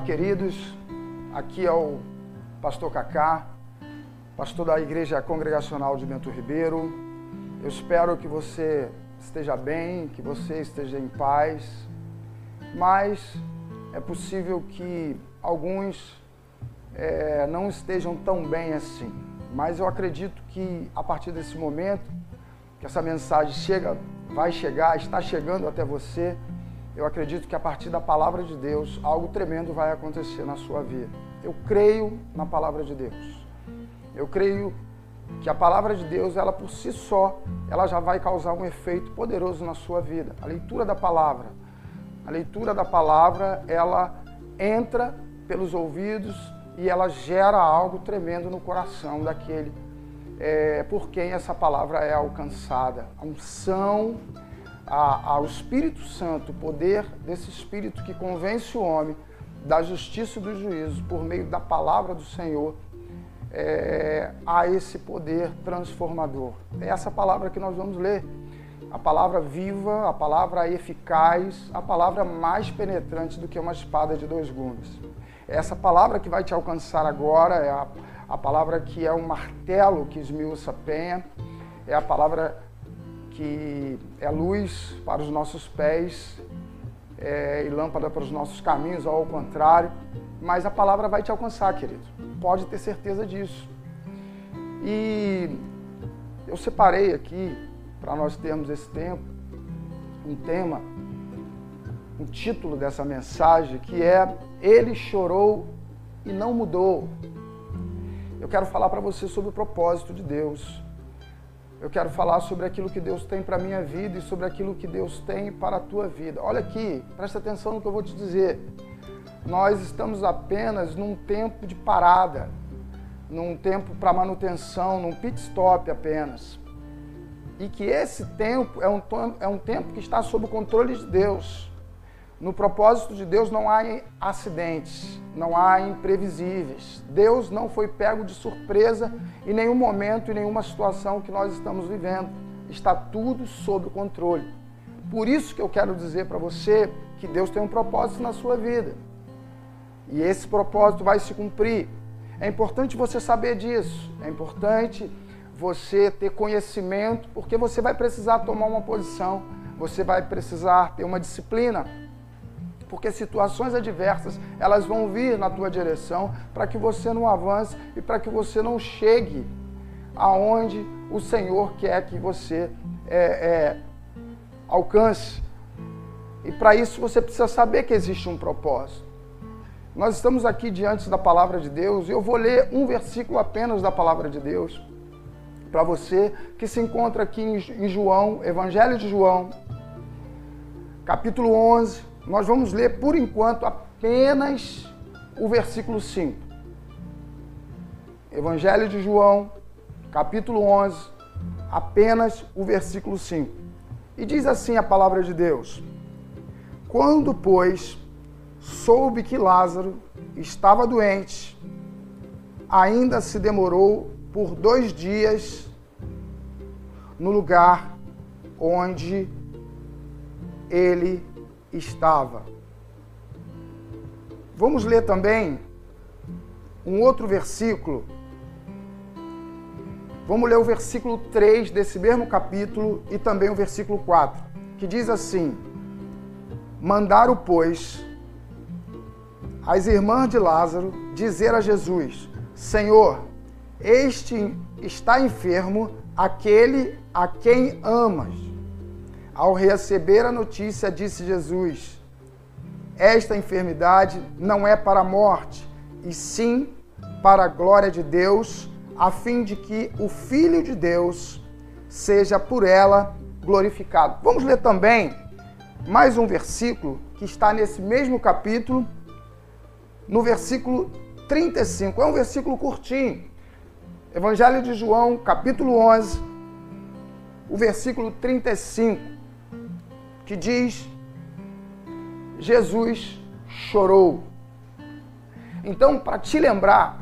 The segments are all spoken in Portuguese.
Olá, queridos. Aqui é o pastor Cacá, pastor da Igreja Congregacional de Bento Ribeiro. Eu espero que você esteja bem, que você esteja em paz, mas é possível que alguns é, não estejam tão bem assim. Mas eu acredito que a partir desse momento, que essa mensagem chega, vai chegar, está chegando até você, eu acredito que a partir da palavra de Deus, algo tremendo vai acontecer na sua vida. Eu creio na palavra de Deus. Eu creio que a palavra de Deus, ela por si só, ela já vai causar um efeito poderoso na sua vida. A leitura da palavra, a leitura da palavra, ela entra pelos ouvidos e ela gera algo tremendo no coração daquele é, por quem essa palavra é alcançada. A unção ao Espírito Santo, o poder desse Espírito que convence o homem da justiça e do juízo por meio da palavra do Senhor, é, a esse poder transformador. É essa palavra que nós vamos ler. A palavra viva, a palavra eficaz, a palavra mais penetrante do que uma espada de dois gumes. É essa palavra que vai te alcançar agora, é a, a palavra que é um martelo que esmiuça a penha, é a palavra que é luz para os nossos pés é, e lâmpada para os nossos caminhos, ou ao contrário. Mas a palavra vai te alcançar, querido. Pode ter certeza disso. E eu separei aqui, para nós termos esse tempo, um tema, um título dessa mensagem, que é Ele chorou e não mudou. Eu quero falar para você sobre o propósito de Deus eu quero falar sobre aquilo que Deus tem para a minha vida e sobre aquilo que Deus tem para a tua vida. Olha aqui, presta atenção no que eu vou te dizer. Nós estamos apenas num tempo de parada, num tempo para manutenção, num pit stop apenas. E que esse tempo é um, é um tempo que está sob o controle de Deus. No propósito de Deus não há acidentes, não há imprevisíveis. Deus não foi pego de surpresa em nenhum momento, em nenhuma situação que nós estamos vivendo. Está tudo sob o controle. Por isso que eu quero dizer para você que Deus tem um propósito na sua vida. E esse propósito vai se cumprir. É importante você saber disso. É importante você ter conhecimento, porque você vai precisar tomar uma posição, você vai precisar ter uma disciplina porque situações adversas elas vão vir na tua direção para que você não avance e para que você não chegue aonde o Senhor quer que você é, é, alcance. E para isso você precisa saber que existe um propósito. Nós estamos aqui diante da palavra de Deus e eu vou ler um versículo apenas da palavra de Deus para você que se encontra aqui em João, Evangelho de João, capítulo 11, nós vamos ler por enquanto apenas o versículo 5. Evangelho de João, capítulo 11, apenas o versículo 5. E diz assim a palavra de Deus: Quando, pois, soube que Lázaro estava doente, ainda se demorou por dois dias no lugar onde ele estava. Vamos ler também um outro versículo. Vamos ler o versículo 3 desse mesmo capítulo e também o versículo 4, que diz assim: Mandaram, pois, as irmãs de Lázaro dizer a Jesus: Senhor, este está enfermo, aquele a quem amas. Ao receber a notícia, disse Jesus: Esta enfermidade não é para a morte, e sim para a glória de Deus, a fim de que o Filho de Deus seja por ela glorificado. Vamos ler também mais um versículo que está nesse mesmo capítulo, no versículo 35. É um versículo curtinho. Evangelho de João, capítulo 11, o versículo 35 que diz: Jesus chorou. Então, para te lembrar,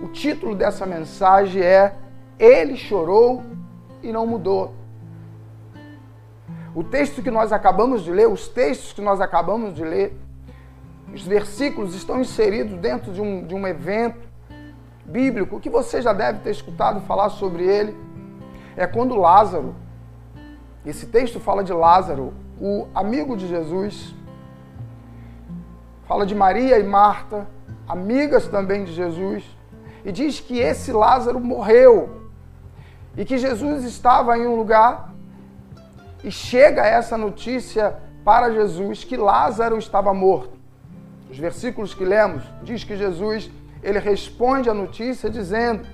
o título dessa mensagem é Ele chorou e não mudou. O texto que nós acabamos de ler, os textos que nós acabamos de ler, os versículos estão inseridos dentro de um, de um evento bíblico que você já deve ter escutado falar sobre ele. É quando Lázaro, esse texto fala de Lázaro, o amigo de Jesus, fala de Maria e Marta, amigas também de Jesus, e diz que esse Lázaro morreu. E que Jesus estava em um lugar. E chega essa notícia para Jesus que Lázaro estava morto. Os versículos que lemos diz que Jesus ele responde a notícia dizendo: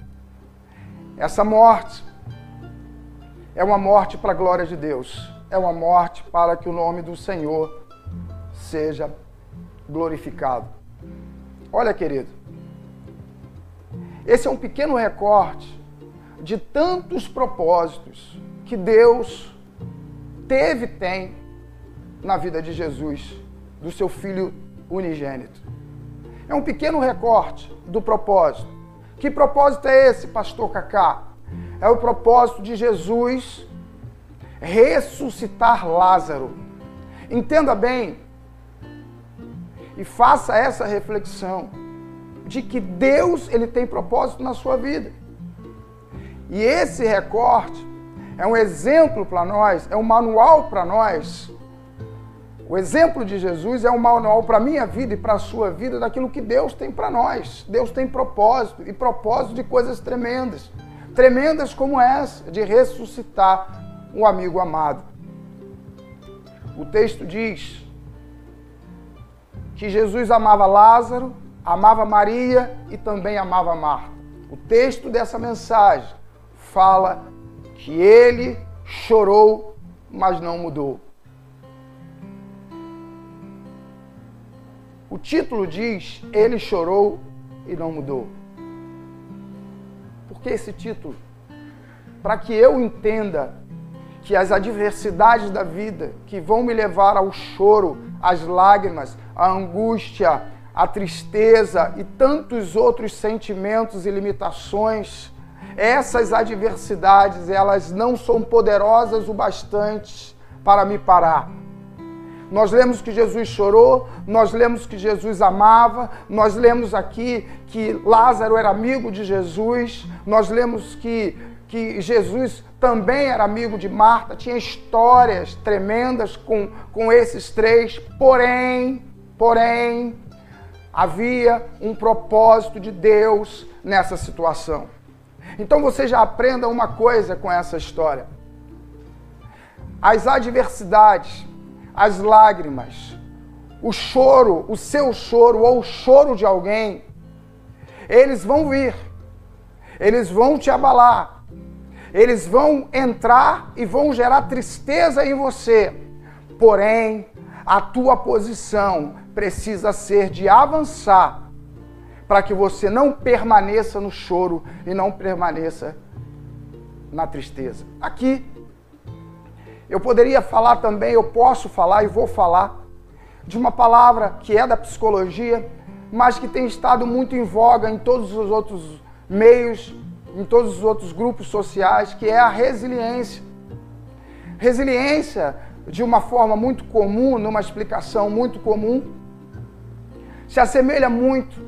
essa morte é uma morte para a glória de Deus, é uma morte para que o nome do Senhor seja glorificado. Olha, querido, esse é um pequeno recorte de tantos propósitos que Deus teve e tem na vida de Jesus, do seu filho unigênito. É um pequeno recorte do propósito. Que propósito é esse, pastor Cacá? É o propósito de Jesus ressuscitar Lázaro. Entenda bem e faça essa reflexão de que Deus ele tem propósito na sua vida. E esse recorte é um exemplo para nós, é um manual para nós o exemplo de Jesus é um manual para a minha vida e para a sua vida daquilo que Deus tem para nós. Deus tem propósito e propósito de coisas tremendas. Tremendas como essa, de ressuscitar um amigo amado. O texto diz que Jesus amava Lázaro, amava Maria e também amava Marta. O texto dessa mensagem fala que ele chorou, mas não mudou. O título diz: Ele chorou e não mudou. Que esse título? Para que eu entenda que as adversidades da vida que vão me levar ao choro, às lágrimas, à angústia, à tristeza e tantos outros sentimentos e limitações, essas adversidades, elas não são poderosas o bastante para me parar nós lemos que Jesus chorou, nós lemos que Jesus amava, nós lemos aqui que Lázaro era amigo de Jesus, nós lemos que, que Jesus também era amigo de Marta, tinha histórias tremendas com, com esses três, porém, porém, havia um propósito de Deus nessa situação. Então você já aprenda uma coisa com essa história. As adversidades as lágrimas, o choro, o seu choro ou o choro de alguém, eles vão vir, eles vão te abalar, eles vão entrar e vão gerar tristeza em você. Porém, a tua posição precisa ser de avançar para que você não permaneça no choro e não permaneça na tristeza. Aqui eu poderia falar também, eu posso falar e vou falar de uma palavra que é da psicologia, mas que tem estado muito em voga em todos os outros meios, em todos os outros grupos sociais, que é a resiliência. Resiliência, de uma forma muito comum, numa explicação muito comum, se assemelha muito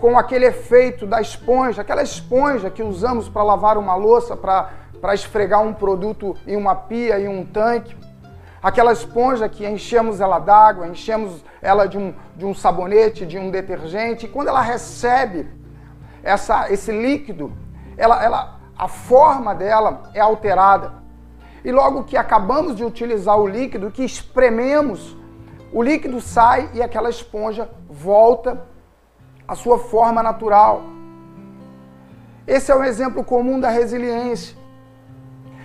com aquele efeito da esponja, aquela esponja que usamos para lavar uma louça, para para esfregar um produto em uma pia, em um tanque. Aquela esponja que enchemos ela d'água, enchemos ela de um, de um sabonete, de um detergente. E quando ela recebe essa, esse líquido, ela, ela, a forma dela é alterada. E logo que acabamos de utilizar o líquido, que esprememos, o líquido sai e aquela esponja volta à sua forma natural. Esse é um exemplo comum da resiliência.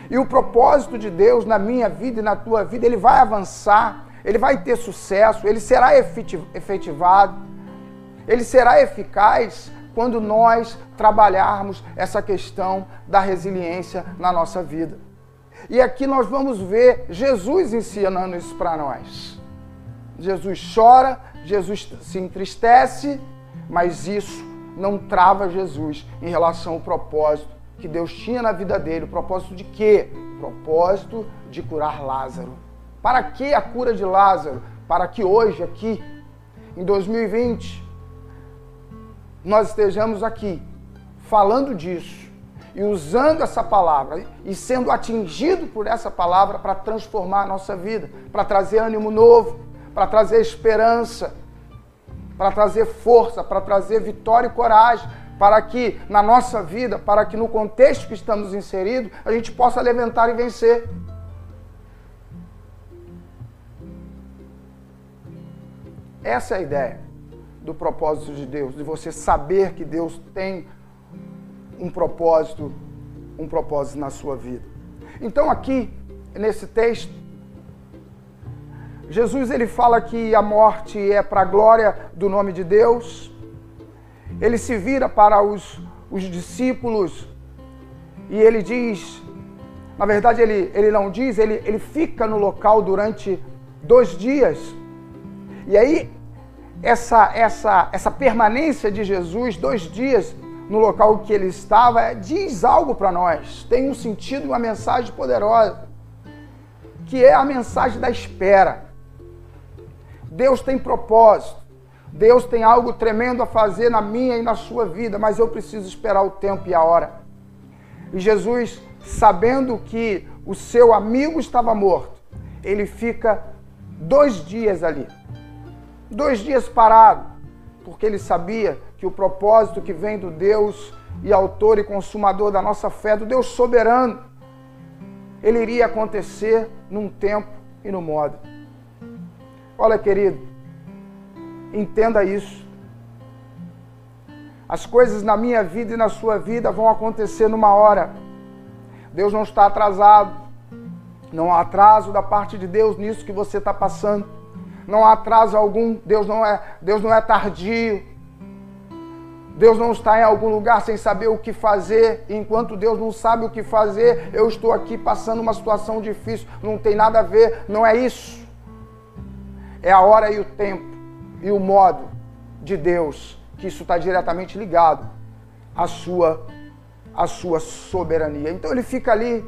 E o propósito de Deus na minha vida e na tua vida, ele vai avançar, ele vai ter sucesso, ele será efetivado, ele será eficaz quando nós trabalharmos essa questão da resiliência na nossa vida. E aqui nós vamos ver Jesus ensinando isso para nós. Jesus chora, Jesus se entristece, mas isso não trava Jesus em relação ao propósito que Deus tinha na vida dele. O propósito de quê? O propósito de curar Lázaro. Para que a cura de Lázaro? Para que hoje aqui em 2020 nós estejamos aqui falando disso e usando essa palavra e sendo atingido por essa palavra para transformar a nossa vida, para trazer ânimo novo, para trazer esperança, para trazer força, para trazer vitória e coragem, para que na nossa vida, para que no contexto que estamos inseridos, a gente possa levantar e vencer. Essa é a ideia do propósito de Deus, de você saber que Deus tem um propósito, um propósito na sua vida. Então aqui nesse texto Jesus ele fala que a morte é para a glória do nome de Deus. Ele se vira para os, os discípulos e ele diz, na verdade ele, ele não diz, ele, ele fica no local durante dois dias. E aí essa, essa, essa permanência de Jesus, dois dias no local que ele estava, diz algo para nós, tem um sentido, uma mensagem poderosa, que é a mensagem da espera. Deus tem propósito, Deus tem algo tremendo a fazer na minha e na sua vida, mas eu preciso esperar o tempo e a hora. E Jesus, sabendo que o seu amigo estava morto, ele fica dois dias ali dois dias parado, porque ele sabia que o propósito que vem do Deus e autor e consumador da nossa fé, do Deus soberano, ele iria acontecer num tempo e no modo. Olha, querido, entenda isso. As coisas na minha vida e na sua vida vão acontecer numa hora. Deus não está atrasado. Não há atraso da parte de Deus nisso que você está passando não há atraso algum, Deus não é, Deus não é tardio. Deus não está em algum lugar sem saber o que fazer. Enquanto Deus não sabe o que fazer, eu estou aqui passando uma situação difícil. Não tem nada a ver, não é isso. É a hora e o tempo e o modo de Deus, que isso está diretamente ligado à sua, à sua soberania. Então ele fica ali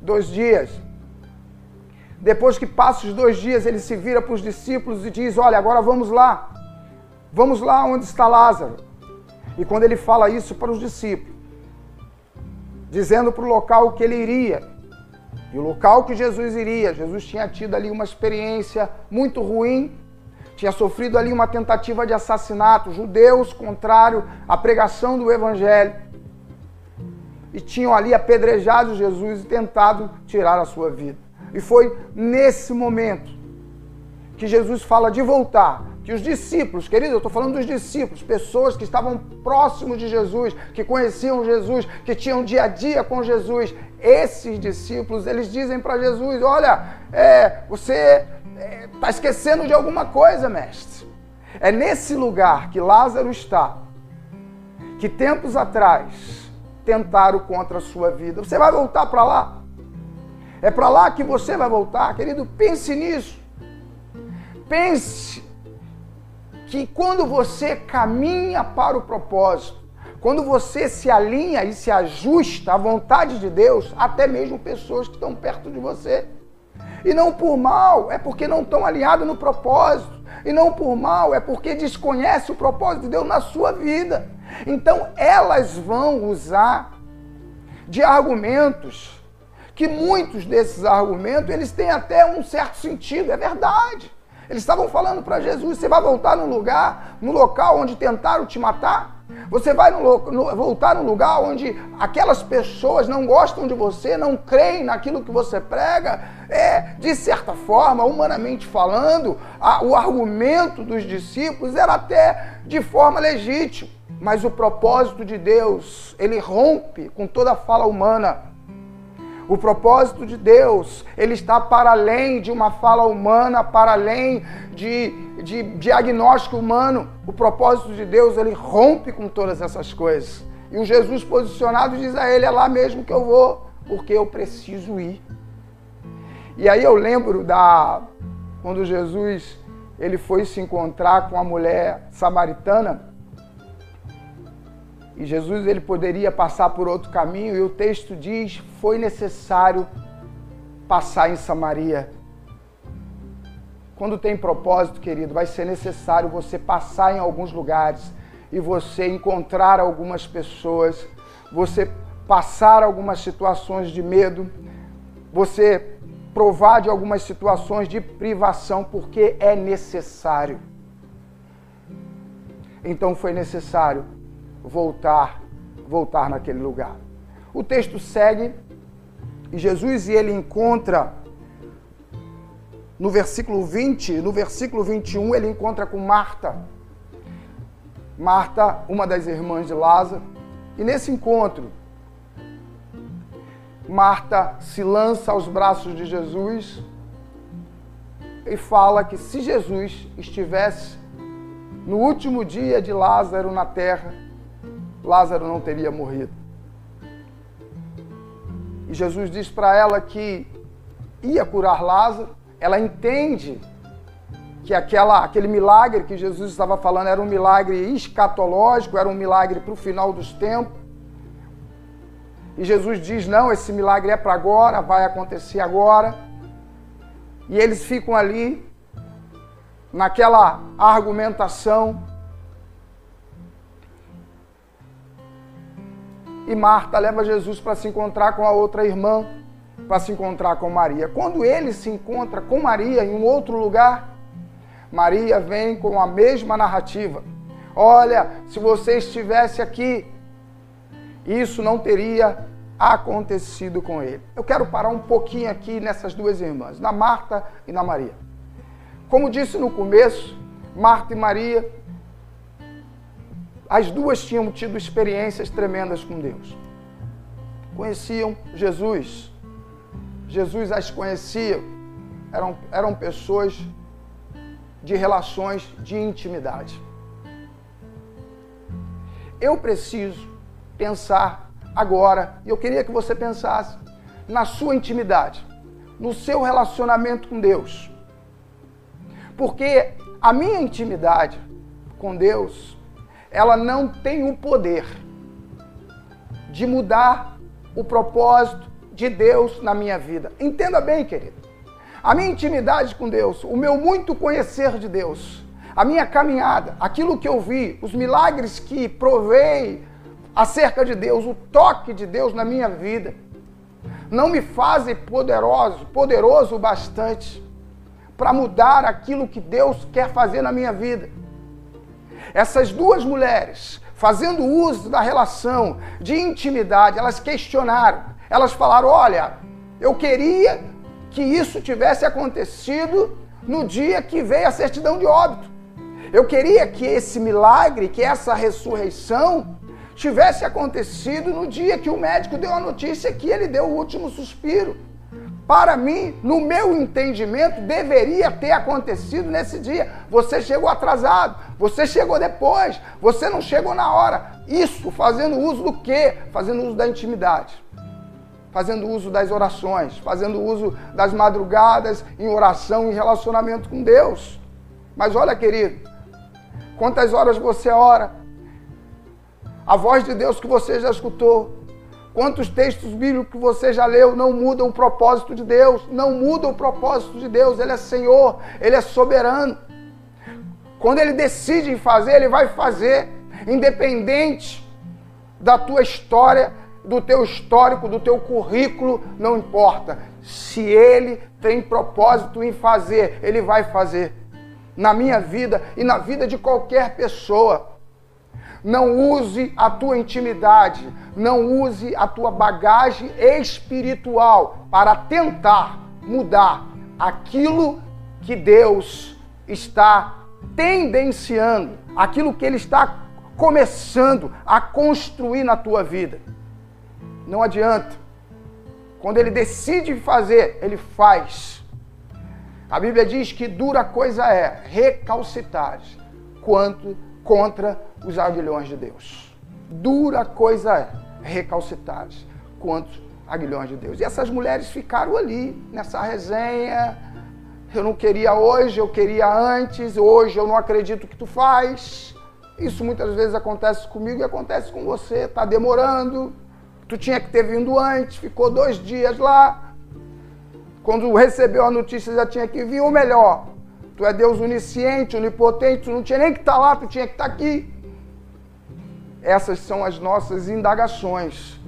dois dias, depois que passa os dois dias, ele se vira para os discípulos e diz: Olha, agora vamos lá. Vamos lá onde está Lázaro. E quando ele fala isso para os discípulos, dizendo para o local que ele iria, e o local que Jesus iria, Jesus tinha tido ali uma experiência muito ruim, tinha sofrido ali uma tentativa de assassinato, judeus contrário à pregação do evangelho, e tinham ali apedrejado Jesus e tentado tirar a sua vida. E foi nesse momento que Jesus fala de voltar, que os discípulos, querido, eu estou falando dos discípulos, pessoas que estavam próximos de Jesus, que conheciam Jesus, que tinham dia a dia com Jesus, esses discípulos, eles dizem para Jesus: Olha, é, você está é, esquecendo de alguma coisa, mestre. É nesse lugar que Lázaro está, que tempos atrás tentaram contra a sua vida. Você vai voltar para lá? É para lá que você vai voltar, querido. Pense nisso. Pense que quando você caminha para o propósito, quando você se alinha e se ajusta à vontade de Deus, até mesmo pessoas que estão perto de você. E não por mal, é porque não estão alinhados no propósito. E não por mal, é porque desconhece o propósito de Deus na sua vida. Então elas vão usar de argumentos que muitos desses argumentos eles têm até um certo sentido, é verdade. Eles estavam falando para Jesus: você vai voltar no lugar, no local onde tentaram te matar? Você vai no, no, voltar no lugar onde aquelas pessoas não gostam de você, não creem naquilo que você prega? É, de certa forma, humanamente falando, a, o argumento dos discípulos era até de forma legítima. Mas o propósito de Deus, ele rompe com toda a fala humana. O propósito de Deus, ele está para além de uma fala humana, para além de, de diagnóstico humano. O propósito de Deus, ele rompe com todas essas coisas. E o Jesus posicionado diz a ele: é lá mesmo que eu vou, porque eu preciso ir. E aí eu lembro da quando Jesus ele foi se encontrar com a mulher samaritana e Jesus ele poderia passar por outro caminho, e o texto diz: foi necessário passar em Samaria. Quando tem propósito, querido, vai ser necessário você passar em alguns lugares e você encontrar algumas pessoas, você passar algumas situações de medo, você provar de algumas situações de privação, porque é necessário. Então foi necessário voltar, voltar naquele lugar. O texto segue e Jesus e ele encontra no versículo 20, no versículo 21, ele encontra com Marta. Marta, uma das irmãs de Lázaro. E nesse encontro, Marta se lança aos braços de Jesus e fala que se Jesus estivesse no último dia de Lázaro na terra, Lázaro não teria morrido. E Jesus diz para ela que ia curar Lázaro, ela entende que aquela, aquele milagre que Jesus estava falando era um milagre escatológico, era um milagre para o final dos tempos. E Jesus diz: não, esse milagre é para agora, vai acontecer agora. E eles ficam ali, naquela argumentação. E Marta leva Jesus para se encontrar com a outra irmã para se encontrar com Maria. Quando ele se encontra com Maria em um outro lugar, Maria vem com a mesma narrativa. Olha, se você estivesse aqui, isso não teria acontecido com ele. Eu quero parar um pouquinho aqui nessas duas irmãs, na Marta e na Maria. Como disse no começo, Marta e Maria, as duas tinham tido experiências tremendas com Deus. Conheciam Jesus, Jesus as conhecia, eram, eram pessoas de relações de intimidade. Eu preciso pensar agora, e eu queria que você pensasse na sua intimidade, no seu relacionamento com Deus. Porque a minha intimidade com Deus, ela não tem o poder de mudar o propósito de Deus na minha vida. Entenda bem, querido. A minha intimidade com Deus, o meu muito conhecer de Deus, a minha caminhada, aquilo que eu vi, os milagres que provei acerca de Deus, o toque de Deus na minha vida, não me fazem poderoso, poderoso bastante para mudar aquilo que Deus quer fazer na minha vida. Essas duas mulheres, fazendo uso da relação de intimidade, elas questionaram elas falaram: olha, eu queria que isso tivesse acontecido no dia que veio a certidão de óbito. Eu queria que esse milagre, que essa ressurreição, tivesse acontecido no dia que o médico deu a notícia que ele deu o último suspiro. Para mim, no meu entendimento, deveria ter acontecido nesse dia. Você chegou atrasado, você chegou depois, você não chegou na hora. Isso fazendo uso do quê? Fazendo uso da intimidade fazendo uso das orações, fazendo uso das madrugadas em oração, em relacionamento com Deus. Mas olha, querido, quantas horas você ora? A voz de Deus que você já escutou, quantos textos bíblicos que você já leu não mudam o propósito de Deus, não muda o propósito de Deus, Ele é Senhor, Ele é soberano. Quando Ele decide fazer, Ele vai fazer, independente da tua história, do teu histórico, do teu currículo, não importa. Se ele tem propósito em fazer, ele vai fazer. Na minha vida e na vida de qualquer pessoa. Não use a tua intimidade, não use a tua bagagem espiritual para tentar mudar aquilo que Deus está tendenciando, aquilo que Ele está começando a construir na tua vida. Não adianta. Quando ele decide fazer, ele faz. A Bíblia diz que dura coisa é recalcitar quanto contra os aguilhões de Deus. Dura coisa é recalcitar quanto aguilhões de Deus. E essas mulheres ficaram ali nessa resenha. Eu não queria hoje, eu queria antes. Hoje eu não acredito que tu faz. Isso muitas vezes acontece comigo e acontece com você. Está demorando. Tu tinha que ter vindo antes, ficou dois dias lá. Quando recebeu a notícia, já tinha que vir, ou melhor, Tu é Deus onisciente, onipotente, tu não tinha nem que estar tá lá, tu tinha que estar tá aqui. Essas são as nossas indagações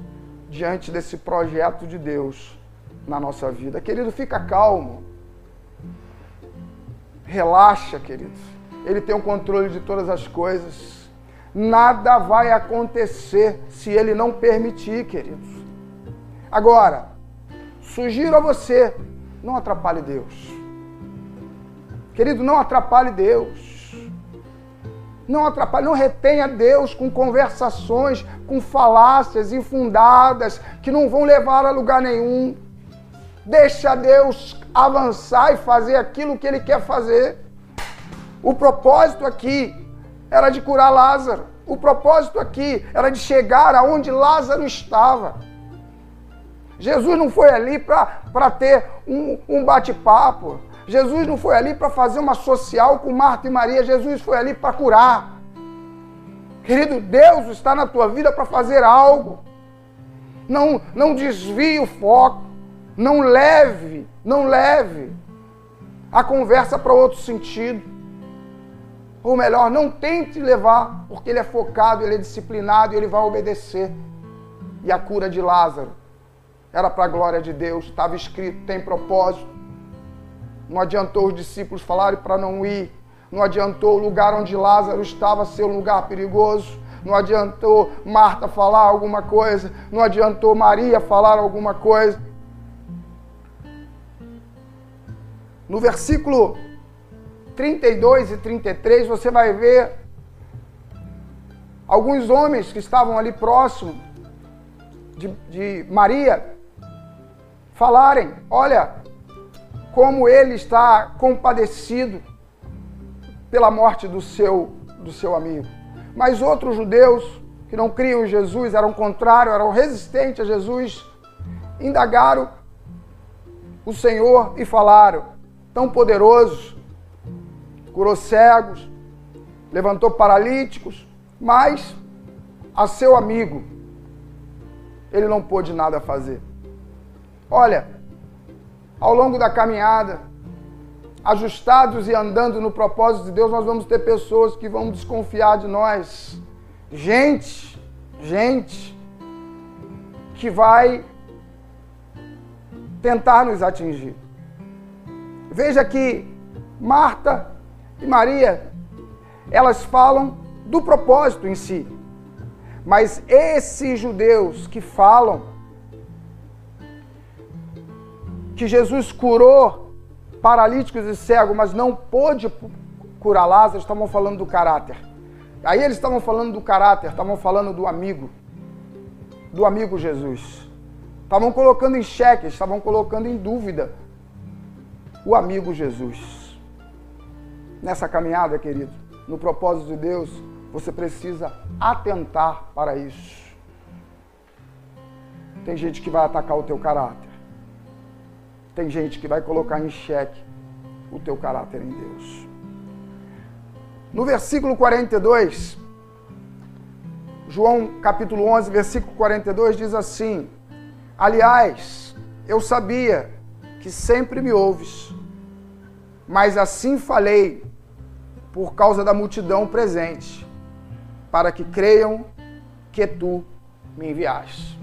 diante desse projeto de Deus na nossa vida. Querido, fica calmo. Relaxa, querido. Ele tem o controle de todas as coisas. Nada vai acontecer se ele não permitir, queridos. Agora, sugiro a você, não atrapalhe Deus. Querido, não atrapalhe Deus. Não atrapalhe, não retenha Deus com conversações, com falácias infundadas que não vão levar a lugar nenhum. Deixa Deus avançar e fazer aquilo que Ele quer fazer. O propósito aqui era de curar Lázaro. O propósito aqui era de chegar aonde Lázaro estava. Jesus não foi ali para ter um, um bate-papo. Jesus não foi ali para fazer uma social com Marta e Maria. Jesus foi ali para curar. Querido, Deus está na tua vida para fazer algo. Não, não desvie o foco. Não leve, não leve a conversa para outro sentido. Ou melhor, não tente levar, porque ele é focado, ele é disciplinado e ele vai obedecer. E a cura de Lázaro era para a glória de Deus, estava escrito, tem propósito. Não adiantou os discípulos falarem para não ir. Não adiantou o lugar onde Lázaro estava ser um lugar perigoso. Não adiantou Marta falar alguma coisa. Não adiantou Maria falar alguma coisa. No versículo 32 e 33, você vai ver alguns homens que estavam ali próximo de, de Maria falarem: Olha, como ele está compadecido pela morte do seu, do seu amigo. Mas outros judeus que não criam em Jesus, eram contrários, eram resistentes a Jesus, indagaram o Senhor e falaram: tão poderoso, curou cegos, levantou paralíticos, mas a seu amigo ele não pôde nada fazer. Olha, ao longo da caminhada, ajustados e andando no propósito de Deus, nós vamos ter pessoas que vão desconfiar de nós. Gente, gente, que vai tentar nos atingir. Veja que Marta e Maria, elas falam do propósito em si. Mas esses judeus que falam que Jesus curou paralíticos e cegos, mas não pôde curar Lázaro, estavam falando do caráter. Aí eles estavam falando do caráter, estavam falando do amigo, do amigo Jesus. Estavam colocando em xeque, estavam colocando em dúvida o amigo Jesus. Nessa caminhada, querido, no propósito de Deus, você precisa atentar para isso. Tem gente que vai atacar o teu caráter. Tem gente que vai colocar em xeque o teu caráter em Deus. No versículo 42, João capítulo 11, versículo 42 diz assim: Aliás, eu sabia que sempre me ouves, mas assim falei por causa da multidão presente, para que creiam que tu me enviaste.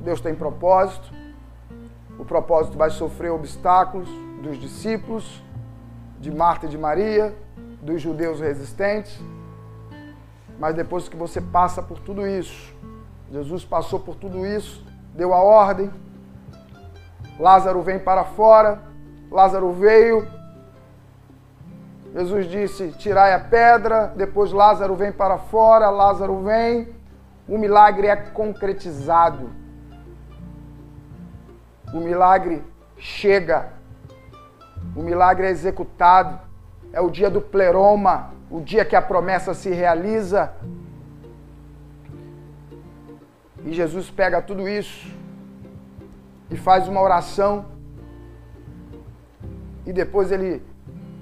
Deus tem propósito, o propósito vai sofrer obstáculos dos discípulos, de Marta e de Maria, dos judeus resistentes. Mas depois que você passa por tudo isso, Jesus passou por tudo isso, deu a ordem, Lázaro vem para fora, Lázaro veio, Jesus disse: tirai a pedra, depois Lázaro vem para fora, Lázaro vem, o milagre é concretizado o milagre chega, o milagre é executado, é o dia do pleroma, o dia que a promessa se realiza. E Jesus pega tudo isso e faz uma oração. E depois ele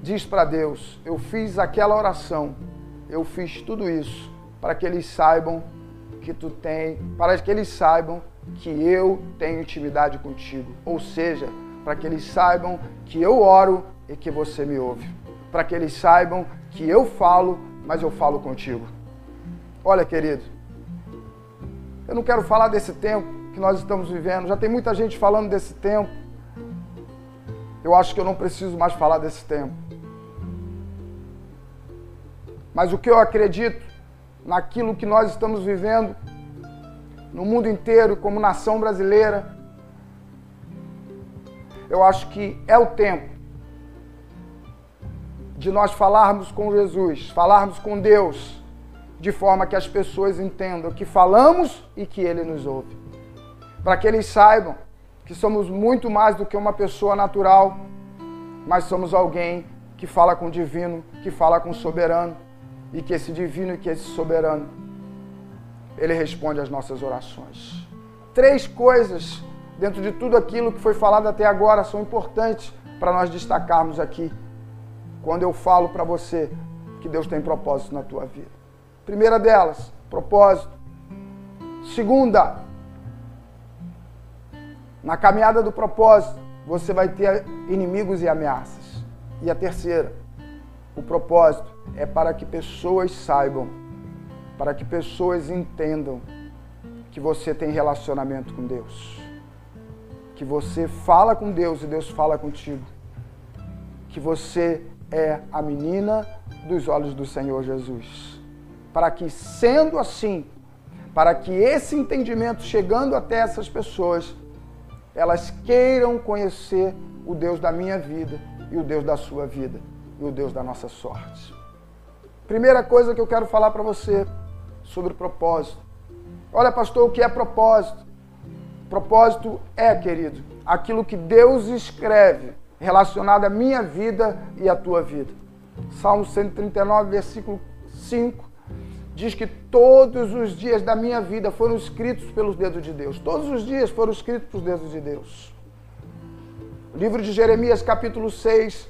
diz para Deus: Eu fiz aquela oração, eu fiz tudo isso para que eles saibam que tu tem, para que eles saibam que eu tenho intimidade contigo. Ou seja, para que eles saibam que eu oro e que você me ouve. Para que eles saibam que eu falo, mas eu falo contigo. Olha, querido, eu não quero falar desse tempo que nós estamos vivendo. Já tem muita gente falando desse tempo. Eu acho que eu não preciso mais falar desse tempo. Mas o que eu acredito naquilo que nós estamos vivendo no mundo inteiro, como nação brasileira, eu acho que é o tempo de nós falarmos com Jesus, falarmos com Deus, de forma que as pessoas entendam que falamos e que Ele nos ouve. Para que eles saibam que somos muito mais do que uma pessoa natural, mas somos alguém que fala com o divino, que fala com o soberano, e que esse divino e que esse soberano, ele responde às nossas orações. Três coisas dentro de tudo aquilo que foi falado até agora são importantes para nós destacarmos aqui. Quando eu falo para você que Deus tem propósito na tua vida. Primeira delas, propósito. Segunda, na caminhada do propósito, você vai ter inimigos e ameaças. E a terceira, o propósito é para que pessoas saibam, para que pessoas entendam que você tem relacionamento com Deus que você fala com Deus e Deus fala contigo. Que você é a menina dos olhos do Senhor Jesus. Para que, sendo assim, para que esse entendimento chegando até essas pessoas, elas queiram conhecer o Deus da minha vida e o Deus da sua vida e o Deus da nossa sorte. Primeira coisa que eu quero falar para você sobre propósito. Olha, pastor, o que é propósito? Propósito é, querido, aquilo que Deus escreve relacionado à minha vida e à tua vida. Salmo 139, versículo 5, diz que todos os dias da minha vida foram escritos pelos dedos de Deus. Todos os dias foram escritos pelos dedos de Deus. O livro de Jeremias, capítulo 6,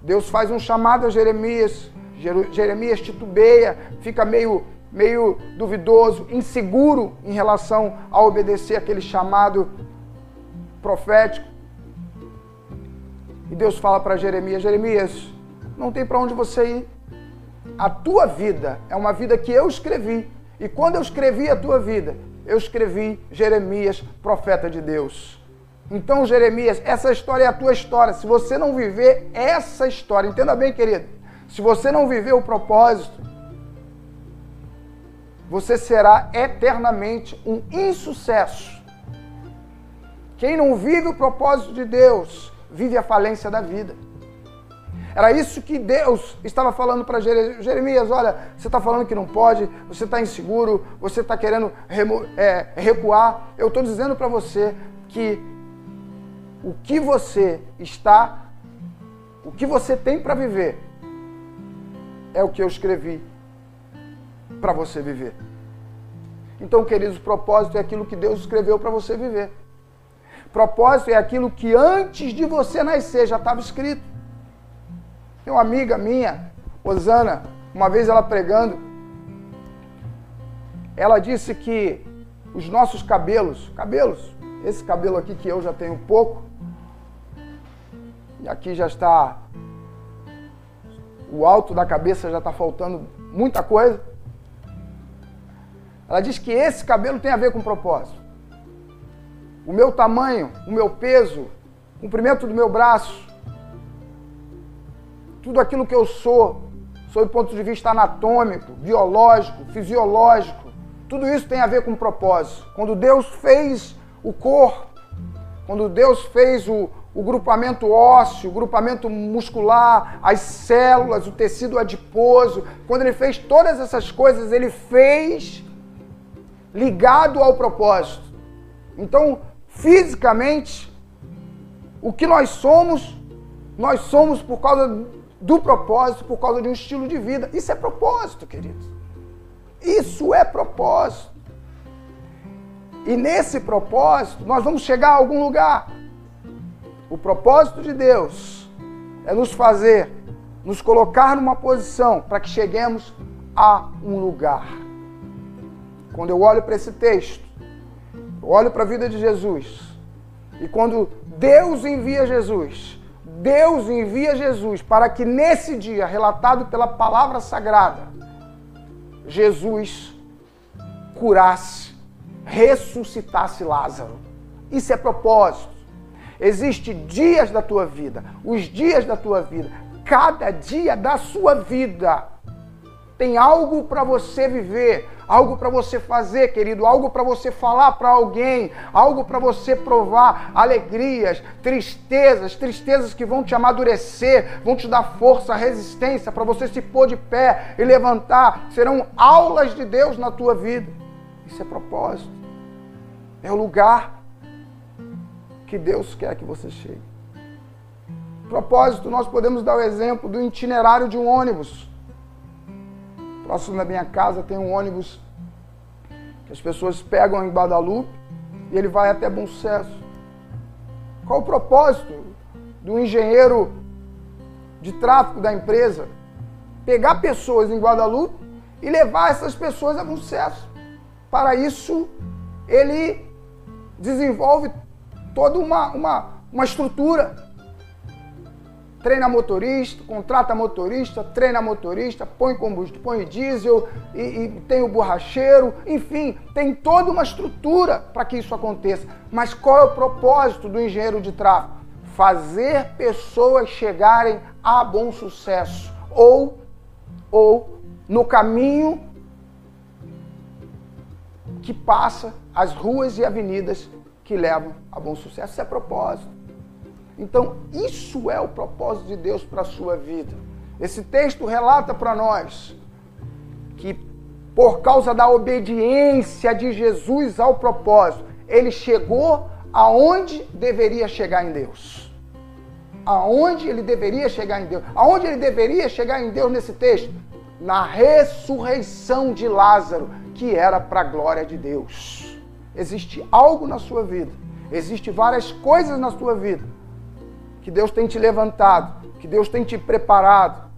Deus faz um chamado a Jeremias. Jeremias titubeia, fica meio meio duvidoso, inseguro em relação a obedecer aquele chamado profético. E Deus fala para Jeremias: Jeremias, não tem para onde você ir. A tua vida é uma vida que eu escrevi. E quando eu escrevi a tua vida, eu escrevi Jeremias, profeta de Deus. Então, Jeremias, essa história é a tua história. Se você não viver essa história, entenda bem, querido, se você não viver o propósito, você será eternamente um insucesso. Quem não vive o propósito de Deus, vive a falência da vida. Era isso que Deus estava falando para Jeremias: olha, você está falando que não pode, você está inseguro, você está querendo é, recuar. Eu estou dizendo para você que o que você está, o que você tem para viver, é o que eu escrevi para você viver. Então, queridos, propósito é aquilo que Deus escreveu para você viver. Propósito é aquilo que antes de você nascer já estava escrito. Tem uma amiga minha, Osana, uma vez ela pregando, ela disse que os nossos cabelos, cabelos, esse cabelo aqui que eu já tenho pouco, e aqui já está, o alto da cabeça já está faltando muita coisa. Ela diz que esse cabelo tem a ver com propósito. O meu tamanho, o meu peso, o comprimento do meu braço, tudo aquilo que eu sou, sob o ponto de vista anatômico, biológico, fisiológico, tudo isso tem a ver com propósito. Quando Deus fez o corpo, quando Deus fez o, o grupamento ósseo, o grupamento muscular, as células, o tecido adiposo, quando ele fez todas essas coisas, ele fez ligado ao propósito. Então, fisicamente, o que nós somos, nós somos por causa do propósito, por causa de um estilo de vida. Isso é propósito, queridos. Isso é propósito. E nesse propósito, nós vamos chegar a algum lugar. O propósito de Deus é nos fazer, nos colocar numa posição para que cheguemos a um lugar. Quando eu olho para esse texto, olho para a vida de Jesus, E quando Deus envia Jesus, Deus envia Jesus para que nesse dia, relatado pela palavra sagrada, Jesus curasse, ressuscitasse Lázaro. Isso é propósito. Existem dias da tua vida, os dias da tua vida, cada dia da sua vida tem algo para você viver, algo para você fazer, querido, algo para você falar para alguém, algo para você provar, alegrias, tristezas, tristezas que vão te amadurecer, vão te dar força, resistência para você se pôr de pé e levantar. Serão aulas de Deus na tua vida. Isso é propósito. É o lugar que Deus quer que você chegue. Propósito, nós podemos dar o exemplo do itinerário de um ônibus. Próximo da minha casa tem um ônibus que as pessoas pegam em Guadalupe e ele vai até Bom Sucesso. Qual o propósito do engenheiro de tráfego da empresa? Pegar pessoas em Guadalupe e levar essas pessoas a Bom Sucesso. Para isso, ele desenvolve toda uma, uma, uma estrutura treina motorista, contrata motorista, treina motorista, põe combustível, põe diesel e, e, tem o borracheiro, enfim, tem toda uma estrutura para que isso aconteça. Mas qual é o propósito do engenheiro de tráfego? Fazer pessoas chegarem a bom sucesso ou ou no caminho que passa as ruas e avenidas que levam a bom sucesso. Isso é propósito. Então, isso é o propósito de Deus para a sua vida. Esse texto relata para nós que, por causa da obediência de Jesus ao propósito, ele chegou aonde deveria chegar em Deus. Aonde ele deveria chegar em Deus. Aonde ele deveria chegar em Deus nesse texto? Na ressurreição de Lázaro, que era para a glória de Deus. Existe algo na sua vida, existe várias coisas na sua vida que Deus tem te levantado, que Deus tem te preparado,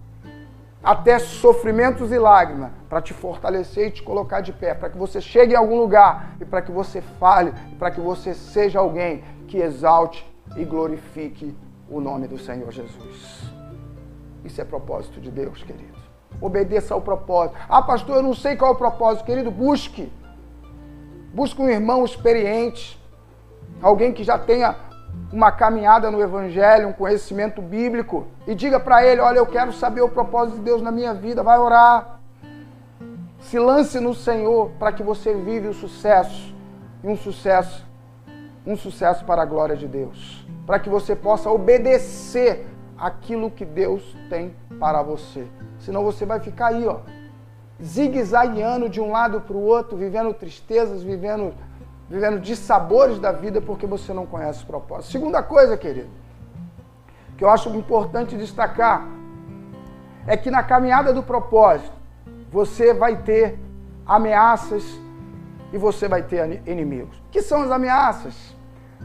até sofrimentos e lágrimas, para te fortalecer e te colocar de pé, para que você chegue em algum lugar e para que você fale, para que você seja alguém que exalte e glorifique o nome do Senhor Jesus. Isso é propósito de Deus, querido. Obedeça ao propósito. Ah, pastor, eu não sei qual é o propósito, querido. Busque. Busque um irmão experiente, alguém que já tenha uma caminhada no Evangelho, um conhecimento bíblico, e diga para ele: Olha, eu quero saber o propósito de Deus na minha vida, vai orar. Se lance no Senhor para que você vive o sucesso, e um sucesso, um sucesso para a glória de Deus, para que você possa obedecer aquilo que Deus tem para você. Senão você vai ficar aí, ó, zigue-zagueando de um lado para o outro, vivendo tristezas, vivendo vivendo de sabores da vida porque você não conhece o propósito. Segunda coisa, querido, que eu acho importante destacar é que na caminhada do propósito você vai ter ameaças e você vai ter inimigos. Que são as ameaças?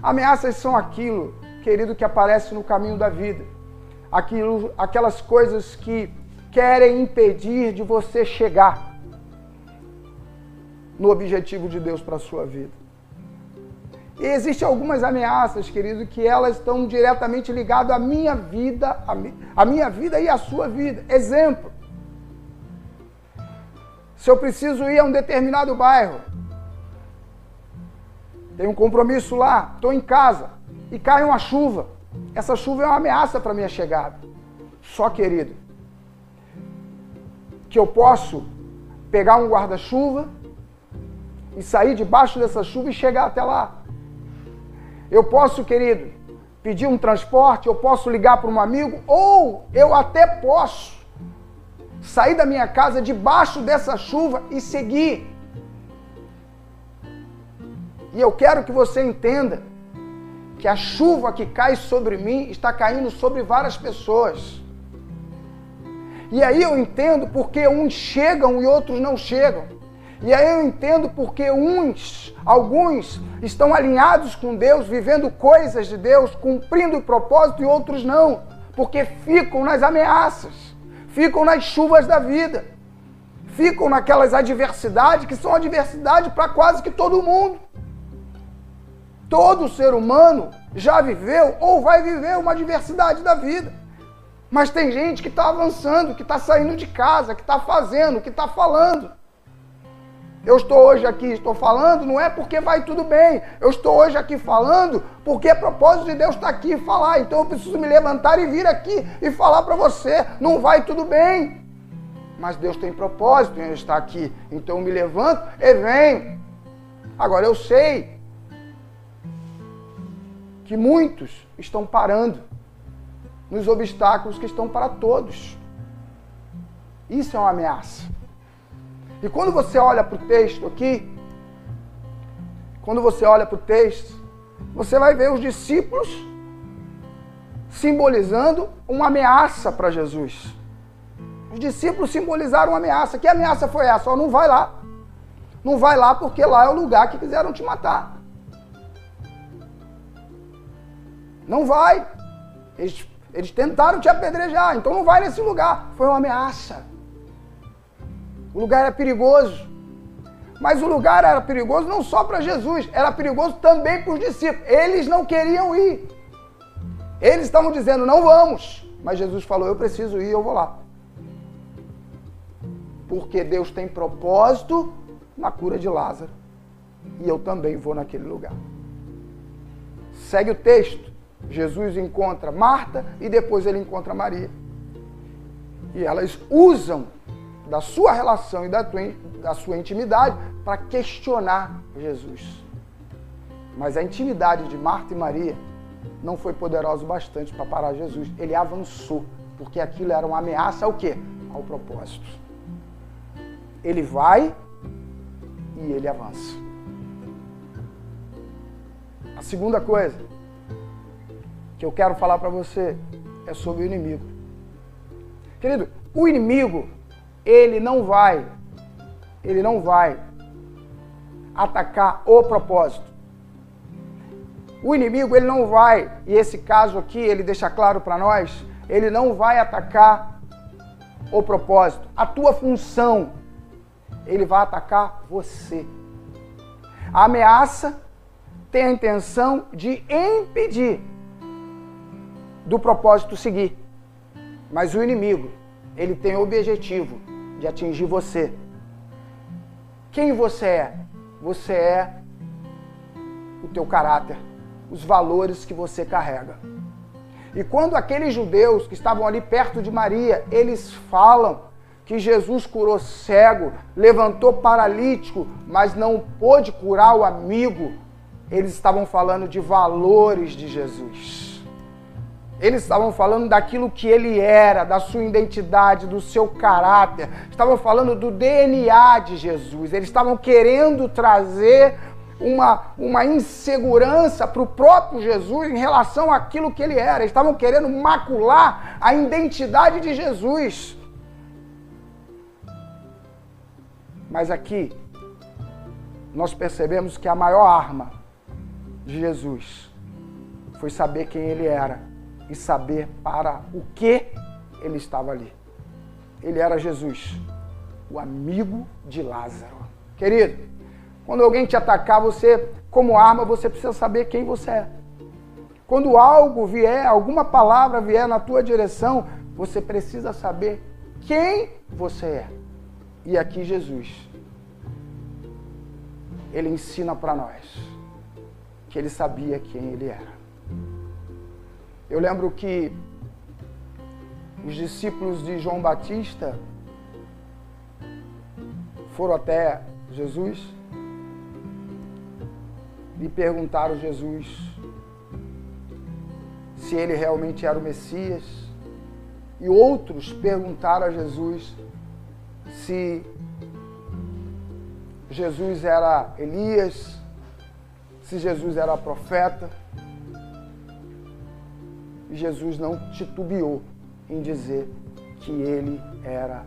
Ameaças são aquilo, querido, que aparece no caminho da vida. Aquilo, aquelas coisas que querem impedir de você chegar no objetivo de Deus para a sua vida. E existem algumas ameaças, querido, que elas estão diretamente ligadas à minha vida, à minha vida e à sua vida. Exemplo. Se eu preciso ir a um determinado bairro, tem um compromisso lá, estou em casa e cai uma chuva. Essa chuva é uma ameaça para minha chegada. Só, querido, que eu posso pegar um guarda-chuva e sair debaixo dessa chuva e chegar até lá. Eu posso, querido, pedir um transporte, eu posso ligar para um amigo, ou eu até posso sair da minha casa debaixo dessa chuva e seguir. E eu quero que você entenda que a chuva que cai sobre mim está caindo sobre várias pessoas. E aí eu entendo porque uns chegam e outros não chegam. E aí eu entendo porque uns, alguns, estão alinhados com Deus, vivendo coisas de Deus, cumprindo o propósito, e outros não, porque ficam nas ameaças, ficam nas chuvas da vida, ficam naquelas adversidades que são adversidade para quase que todo mundo. Todo ser humano já viveu ou vai viver uma diversidade da vida. Mas tem gente que está avançando, que está saindo de casa, que está fazendo, que está falando. Eu estou hoje aqui, estou falando, não é porque vai tudo bem. Eu estou hoje aqui falando porque é propósito de Deus estar aqui falar. Então eu preciso me levantar e vir aqui e falar para você. Não vai tudo bem. Mas Deus tem propósito em estar aqui. Então eu me levanto e venho. Agora eu sei que muitos estão parando nos obstáculos que estão para todos. Isso é uma ameaça. E quando você olha para o texto aqui, quando você olha para o texto, você vai ver os discípulos simbolizando uma ameaça para Jesus. Os discípulos simbolizaram uma ameaça. Que ameaça foi essa? Ó, não vai lá. Não vai lá porque lá é o lugar que quiseram te matar. Não vai. Eles, eles tentaram te apedrejar, então não vai nesse lugar. Foi uma ameaça. O lugar era perigoso. Mas o lugar era perigoso não só para Jesus, era perigoso também para os discípulos. Eles não queriam ir. Eles estavam dizendo, não vamos. Mas Jesus falou, eu preciso ir, eu vou lá. Porque Deus tem propósito na cura de Lázaro. E eu também vou naquele lugar. Segue o texto. Jesus encontra Marta e depois ele encontra Maria. E elas usam da sua relação e da, tua, da sua intimidade para questionar Jesus. Mas a intimidade de Marta e Maria não foi poderosa o bastante para parar Jesus. Ele avançou, porque aquilo era uma ameaça ao quê? Ao propósito. Ele vai e ele avança. A segunda coisa que eu quero falar para você é sobre o inimigo. Querido, o inimigo ele não vai, ele não vai atacar o propósito. O inimigo ele não vai, e esse caso aqui ele deixa claro para nós, ele não vai atacar o propósito, a tua função. Ele vai atacar você. A ameaça tem a intenção de impedir do propósito seguir. Mas o inimigo, ele tem objetivo de atingir você. Quem você é? Você é o teu caráter, os valores que você carrega. E quando aqueles judeus que estavam ali perto de Maria, eles falam que Jesus curou cego, levantou paralítico, mas não pôde curar o amigo, eles estavam falando de valores de Jesus. Eles estavam falando daquilo que ele era, da sua identidade, do seu caráter. Estavam falando do DNA de Jesus. Eles estavam querendo trazer uma, uma insegurança para o próprio Jesus em relação àquilo que ele era. Eles estavam querendo macular a identidade de Jesus. Mas aqui, nós percebemos que a maior arma de Jesus foi saber quem ele era e saber para o que ele estava ali. Ele era Jesus, o amigo de Lázaro. Querido, quando alguém te atacar, você, como arma, você precisa saber quem você é. Quando algo vier, alguma palavra vier na tua direção, você precisa saber quem você é. E aqui Jesus, ele ensina para nós que ele sabia quem ele era. Eu lembro que os discípulos de João Batista foram até Jesus e perguntaram a Jesus se ele realmente era o Messias. E outros perguntaram a Jesus se Jesus era Elias, se Jesus era profeta. Jesus não titubeou em dizer que ele era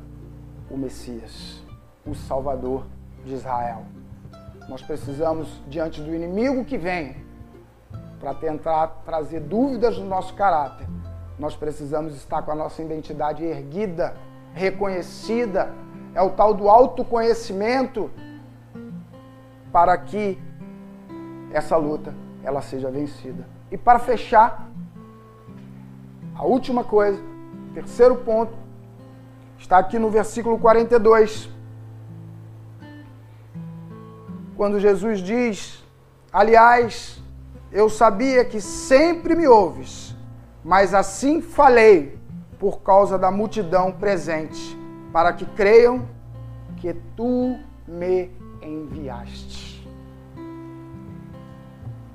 o Messias, o Salvador de Israel. Nós precisamos, diante do inimigo que vem, para tentar trazer dúvidas no nosso caráter, nós precisamos estar com a nossa identidade erguida, reconhecida. É o tal do autoconhecimento para que essa luta ela seja vencida. E para fechar, a última coisa, terceiro ponto, está aqui no versículo 42. Quando Jesus diz: Aliás, eu sabia que sempre me ouves, mas assim falei por causa da multidão presente, para que creiam que tu me enviaste.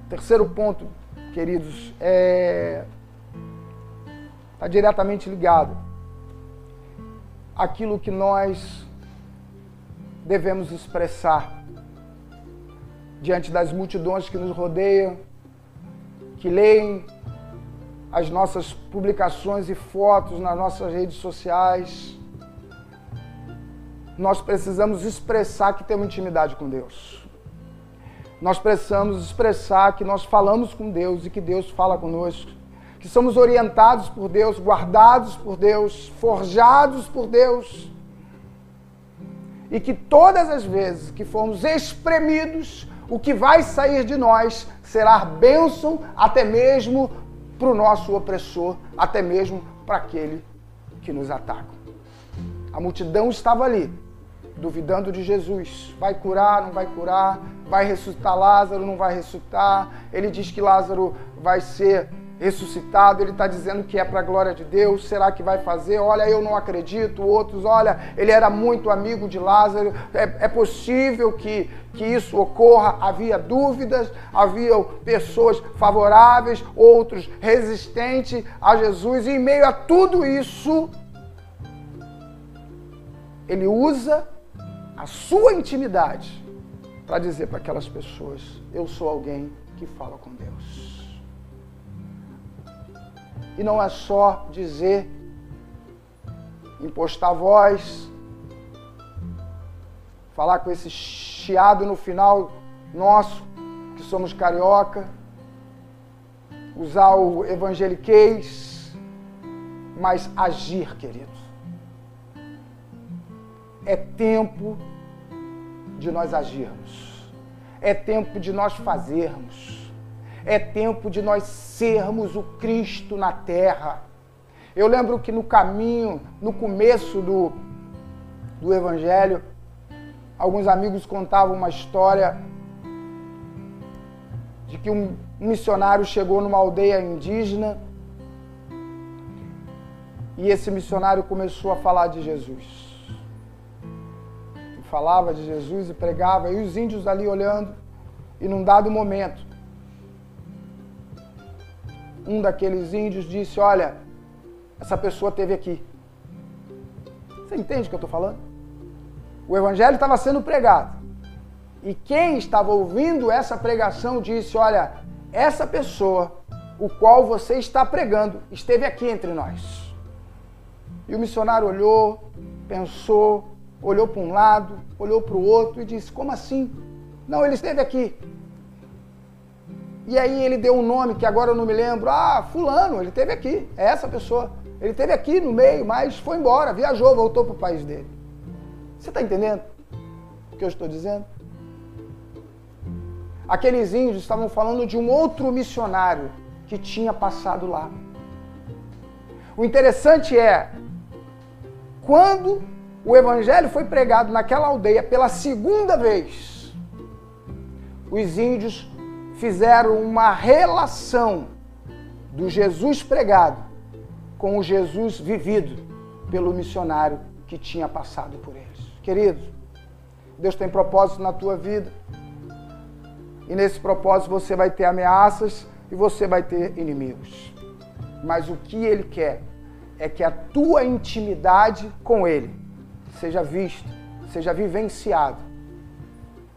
Terceiro ponto, queridos, é está diretamente ligado àquilo que nós devemos expressar diante das multidões que nos rodeiam, que leem as nossas publicações e fotos nas nossas redes sociais. Nós precisamos expressar que temos intimidade com Deus. Nós precisamos expressar que nós falamos com Deus e que Deus fala conosco. Que somos orientados por Deus, guardados por Deus, forjados por Deus. E que todas as vezes que formos espremidos, o que vai sair de nós será bênção até mesmo para o nosso opressor, até mesmo para aquele que nos ataca. A multidão estava ali, duvidando de Jesus. Vai curar, não vai curar? Vai ressuscitar Lázaro, não vai ressuscitar? Ele diz que Lázaro vai ser ressuscitado, ele está dizendo que é para a glória de Deus, será que vai fazer? Olha, eu não acredito, outros, olha, ele era muito amigo de Lázaro, é, é possível que, que isso ocorra, havia dúvidas, havia pessoas favoráveis, outros resistentes a Jesus, e em meio a tudo isso, ele usa a sua intimidade para dizer para aquelas pessoas: eu sou alguém que fala com Deus. E não é só dizer, impostar voz, falar com esse chiado no final nosso, que somos carioca, usar o evangeliquez, mas agir, queridos. É tempo de nós agirmos. É tempo de nós fazermos. É tempo de nós sermos o Cristo na terra. Eu lembro que no caminho, no começo do, do Evangelho, alguns amigos contavam uma história de que um missionário chegou numa aldeia indígena e esse missionário começou a falar de Jesus. Falava de Jesus e pregava, e os índios ali olhando, e num dado momento, um daqueles índios disse: Olha, essa pessoa teve aqui. Você entende o que eu estou falando? O evangelho estava sendo pregado. E quem estava ouvindo essa pregação disse: Olha, essa pessoa, o qual você está pregando, esteve aqui entre nós. E o missionário olhou, pensou, olhou para um lado, olhou para o outro e disse: Como assim? Não, ele esteve aqui. E aí ele deu um nome que agora eu não me lembro. Ah, fulano, ele teve aqui. É essa pessoa. Ele teve aqui no meio, mas foi embora, viajou, voltou para o país dele. Você está entendendo o que eu estou dizendo? Aqueles índios estavam falando de um outro missionário que tinha passado lá. O interessante é, quando o evangelho foi pregado naquela aldeia pela segunda vez, os índios fizeram uma relação do Jesus pregado com o Jesus vivido pelo missionário que tinha passado por eles. Queridos, Deus tem propósito na tua vida. E nesse propósito você vai ter ameaças e você vai ter inimigos. Mas o que ele quer é que a tua intimidade com ele seja vista, seja vivenciada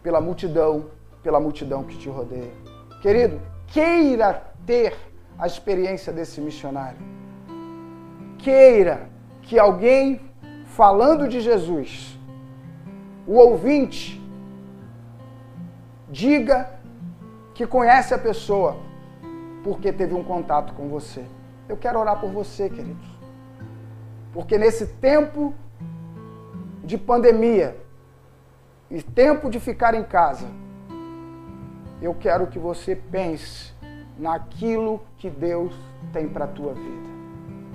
pela multidão, pela multidão que te rodeia. Querido, queira ter a experiência desse missionário. Queira que alguém falando de Jesus, o ouvinte, diga que conhece a pessoa porque teve um contato com você. Eu quero orar por você, queridos. Porque nesse tempo de pandemia e tempo de ficar em casa, eu quero que você pense naquilo que Deus tem para a tua vida.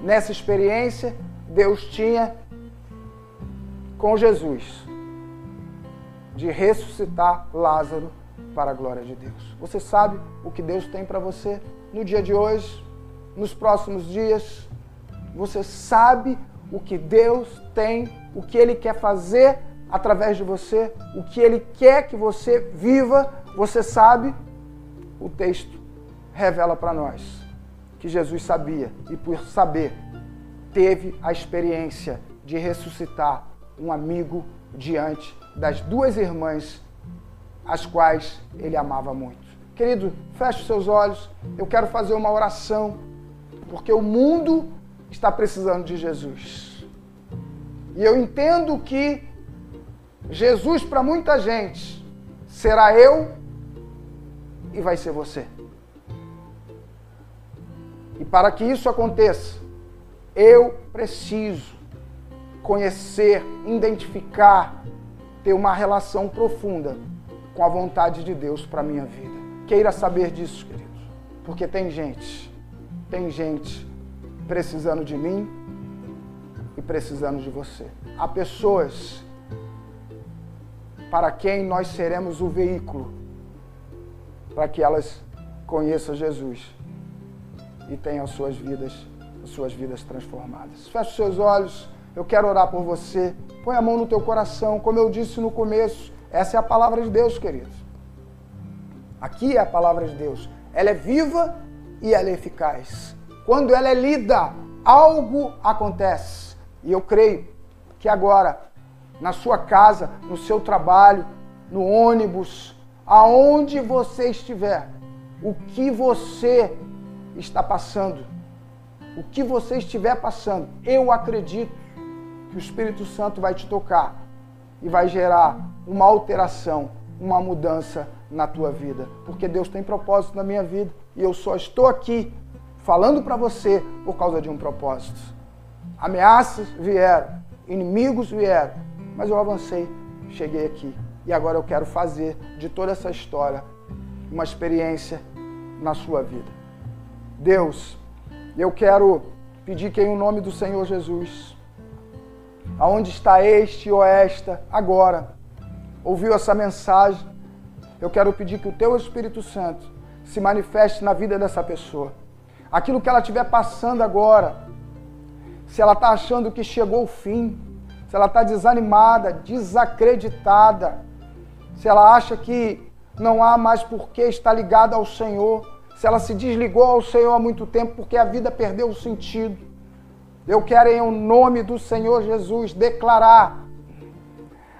Nessa experiência, Deus tinha com Jesus de ressuscitar Lázaro para a glória de Deus. Você sabe o que Deus tem para você no dia de hoje, nos próximos dias? Você sabe o que Deus tem, o que Ele quer fazer através de você, o que Ele quer que você viva? Você sabe? O texto revela para nós que Jesus sabia e, por saber, teve a experiência de ressuscitar um amigo diante das duas irmãs, as quais ele amava muito. Querido, feche os seus olhos. Eu quero fazer uma oração, porque o mundo está precisando de Jesus. E eu entendo que Jesus, para muita gente, será eu e vai ser você. E para que isso aconteça, eu preciso conhecer, identificar, ter uma relação profunda com a vontade de Deus para a minha vida. Queira saber disso, queridos, porque tem gente, tem gente precisando de mim e precisando de você. Há pessoas para quem nós seremos o veículo para que elas conheçam Jesus e tenham suas vidas, suas vidas transformadas. Feche os seus olhos. Eu quero orar por você. Põe a mão no teu coração. Como eu disse no começo, essa é a palavra de Deus, queridos. Aqui é a palavra de Deus. Ela é viva e ela é eficaz. Quando ela é lida, algo acontece. E eu creio que agora, na sua casa, no seu trabalho, no ônibus, aonde você estiver, o que você está passando, o que você estiver passando, eu acredito que o Espírito Santo vai te tocar e vai gerar uma alteração, uma mudança na tua vida, porque Deus tem propósito na minha vida e eu só estou aqui falando para você por causa de um propósito. Ameaças vieram, inimigos vieram, mas eu avancei, cheguei aqui e agora eu quero fazer de toda essa história uma experiência na sua vida. Deus, eu quero pedir que em nome do Senhor Jesus, aonde está este ou esta agora, ouviu essa mensagem, eu quero pedir que o teu Espírito Santo se manifeste na vida dessa pessoa. Aquilo que ela estiver passando agora, se ela está achando que chegou o fim, se ela está desanimada, desacreditada, se ela acha que não há mais por que estar ligada ao Senhor, se ela se desligou ao Senhor há muito tempo porque a vida perdeu o sentido. Eu quero, em nome do Senhor Jesus, declarar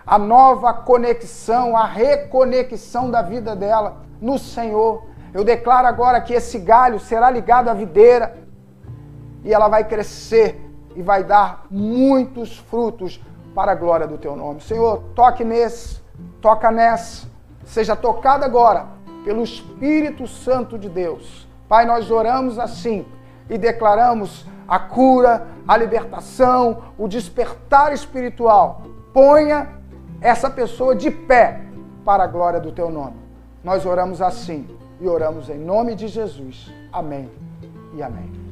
a nova conexão, a reconexão da vida dela no Senhor. Eu declaro agora que esse galho será ligado à videira e ela vai crescer e vai dar muitos frutos para a glória do teu nome. Senhor, toque nesse toca nessa, seja tocada agora pelo Espírito Santo de Deus. Pai, nós oramos assim e declaramos a cura, a libertação, o despertar espiritual. Ponha essa pessoa de pé para a glória do teu nome. Nós oramos assim e oramos em nome de Jesus. Amém e amém.